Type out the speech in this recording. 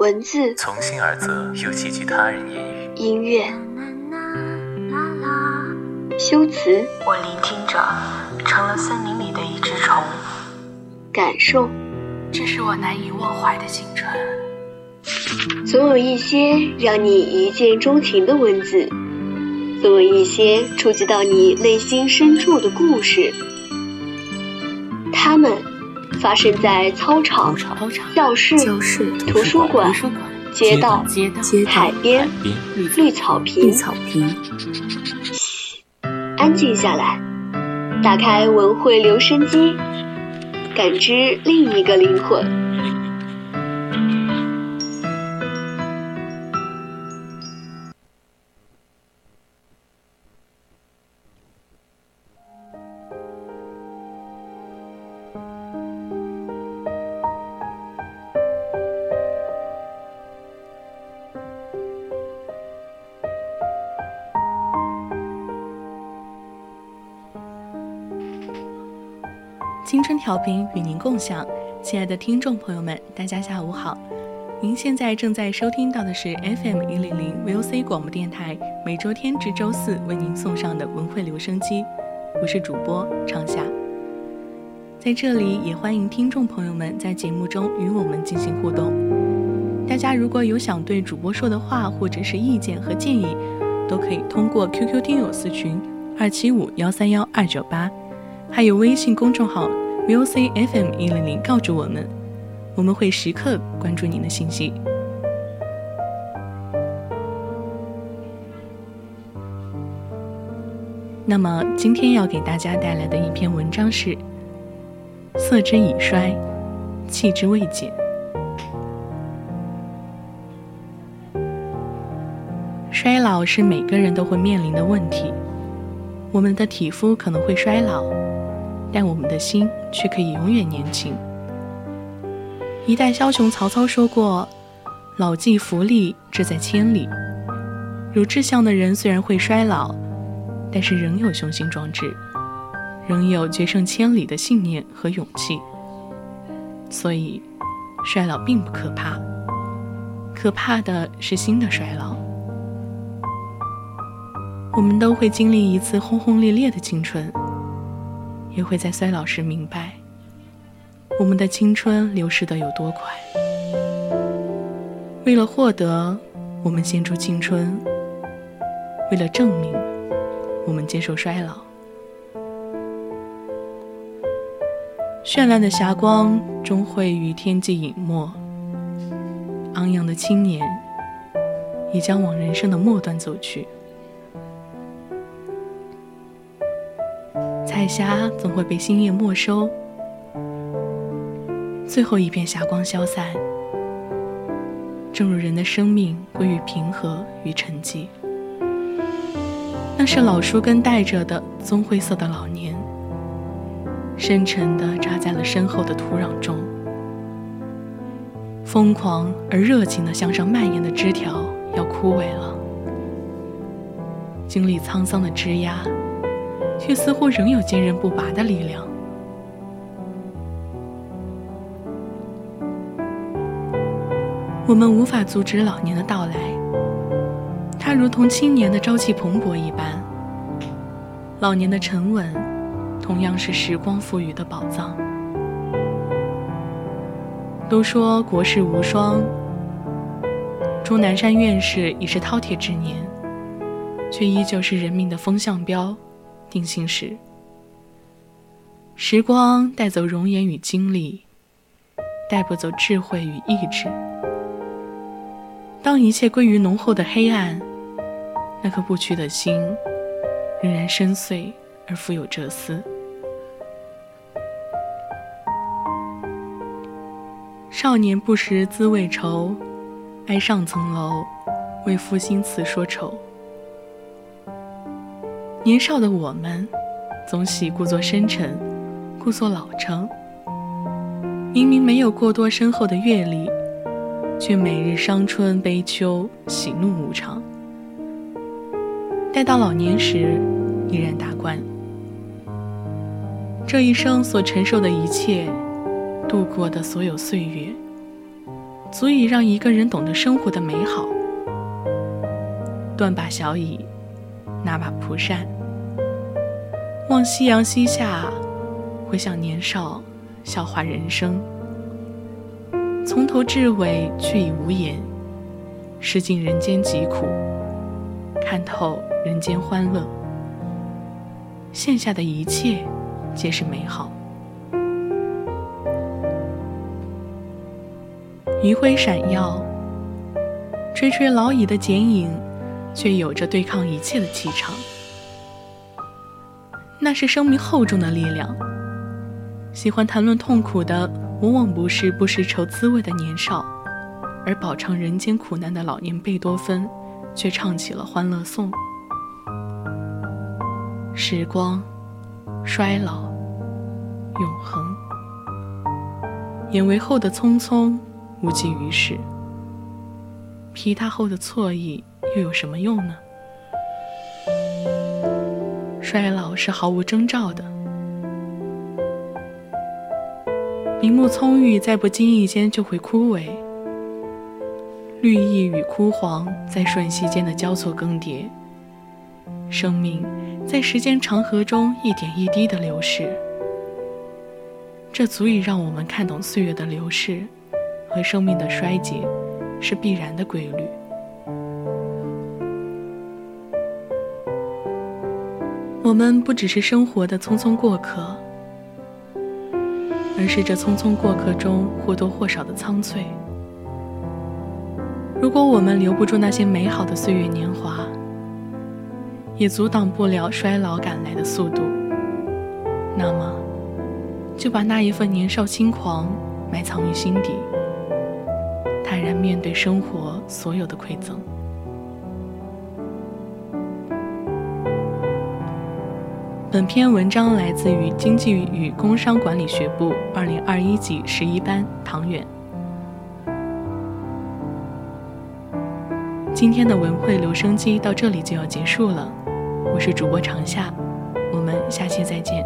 文字从心而泽，又寄居他人言语。音乐修辞我聆听着，成了森林里的一只虫。感受，这是我难以忘怀的青春。总有一些让你一见钟情的文字，总有一些触及到你内心深处的故事。他们发生在操场、教室、图书馆、街道、海边、绿草坪。嘘，安静下来，打开文汇留声机，感知另一个灵魂。调频与您共享，亲爱的听众朋友们，大家下午好。您现在正在收听到的是 FM 一零零 VOC 广播电台每周天至周四为您送上的文汇留声机，我是主播畅夏。在这里也欢迎听众朋友们在节目中与我们进行互动。大家如果有想对主播说的话或者是意见和建议，都可以通过 QQ 听友私群二七五幺三幺二九八，还有微信公众号。VOCFM 一零零告知我们，我们会时刻关注您的信息。那么，今天要给大家带来的一篇文章是：色之已衰，气之未减。衰老是每个人都会面临的问题，我们的体肤可能会衰老。但我们的心却可以永远年轻。一代枭雄曹操说过：“老骥伏枥，志在千里。”有志向的人虽然会衰老，但是仍有雄心壮志，仍有决胜千里的信念和勇气。所以，衰老并不可怕，可怕的是新的衰老。我们都会经历一次轰轰烈烈的青春。也会在衰老时明白，我们的青春流逝的有多快。为了获得，我们献出青春；为了证明，我们接受衰老。绚烂的霞光终会与天际隐没，昂扬的青年也将往人生的末端走去。彩霞总会被星夜没收，最后一片霞光消散，正如人的生命归于平和与沉寂。那是老树根带着的棕灰色的老年，深沉地扎在了深厚的土壤中，疯狂而热情地向上蔓延的枝条要枯萎了，经历沧桑的枝桠。却似乎仍有坚韧不拔的力量。我们无法阻止老年的到来，它如同青年的朝气蓬勃一般。老年的沉稳，同样是时光赋予的宝藏。都说国士无双，钟南山院士已是饕餮之年，却依旧是人民的风向标。定心时，时光带走容颜与经历，带不走智慧与意志。当一切归于浓厚的黑暗，那颗不屈的心仍然深邃而富有哲思。少年不识滋味愁，爱上层楼，为赋新词说愁。年少的我们，总喜故作深沉，故作老成。明明没有过多深厚的阅历，却每日伤春悲秋，喜怒无常。待到老年时，依然达观。这一生所承受的一切，度过的所有岁月，足以让一个人懂得生活的美好。断把小椅，拿把蒲扇，望夕阳西下，回想年少，笑话人生。从头至尾却已无言，识尽人间疾苦，看透人间欢乐。现下的一切皆是美好。余晖闪耀，垂垂老矣的剪影，却有着对抗一切的气场。那是生命厚重的力量。喜欢谈论痛苦的，往往不是不识愁滋味的年少，而饱尝人间苦难的老年贝多芬，却唱起了欢乐颂。时光，衰老，永恒，眼为后的匆匆。无济于事，疲沓后的错意又有什么用呢？衰老是毫无征兆的，林木葱郁，在不经意间就会枯萎，绿意与枯黄在瞬息间的交错更迭，生命在时间长河中一点一滴的流逝，这足以让我们看懂岁月的流逝。和生命的衰竭是必然的规律。我们不只是生活的匆匆过客，而是这匆匆过客中或多或少的苍翠。如果我们留不住那些美好的岁月年华，也阻挡不了衰老赶来的速度，那么，就把那一份年少轻狂埋藏于心底。坦然面对生活所有的馈赠。本篇文章来自于经济与工商管理学部二零二一级十一班唐远。今天的文汇留声机到这里就要结束了，我是主播长夏，我们下期再见。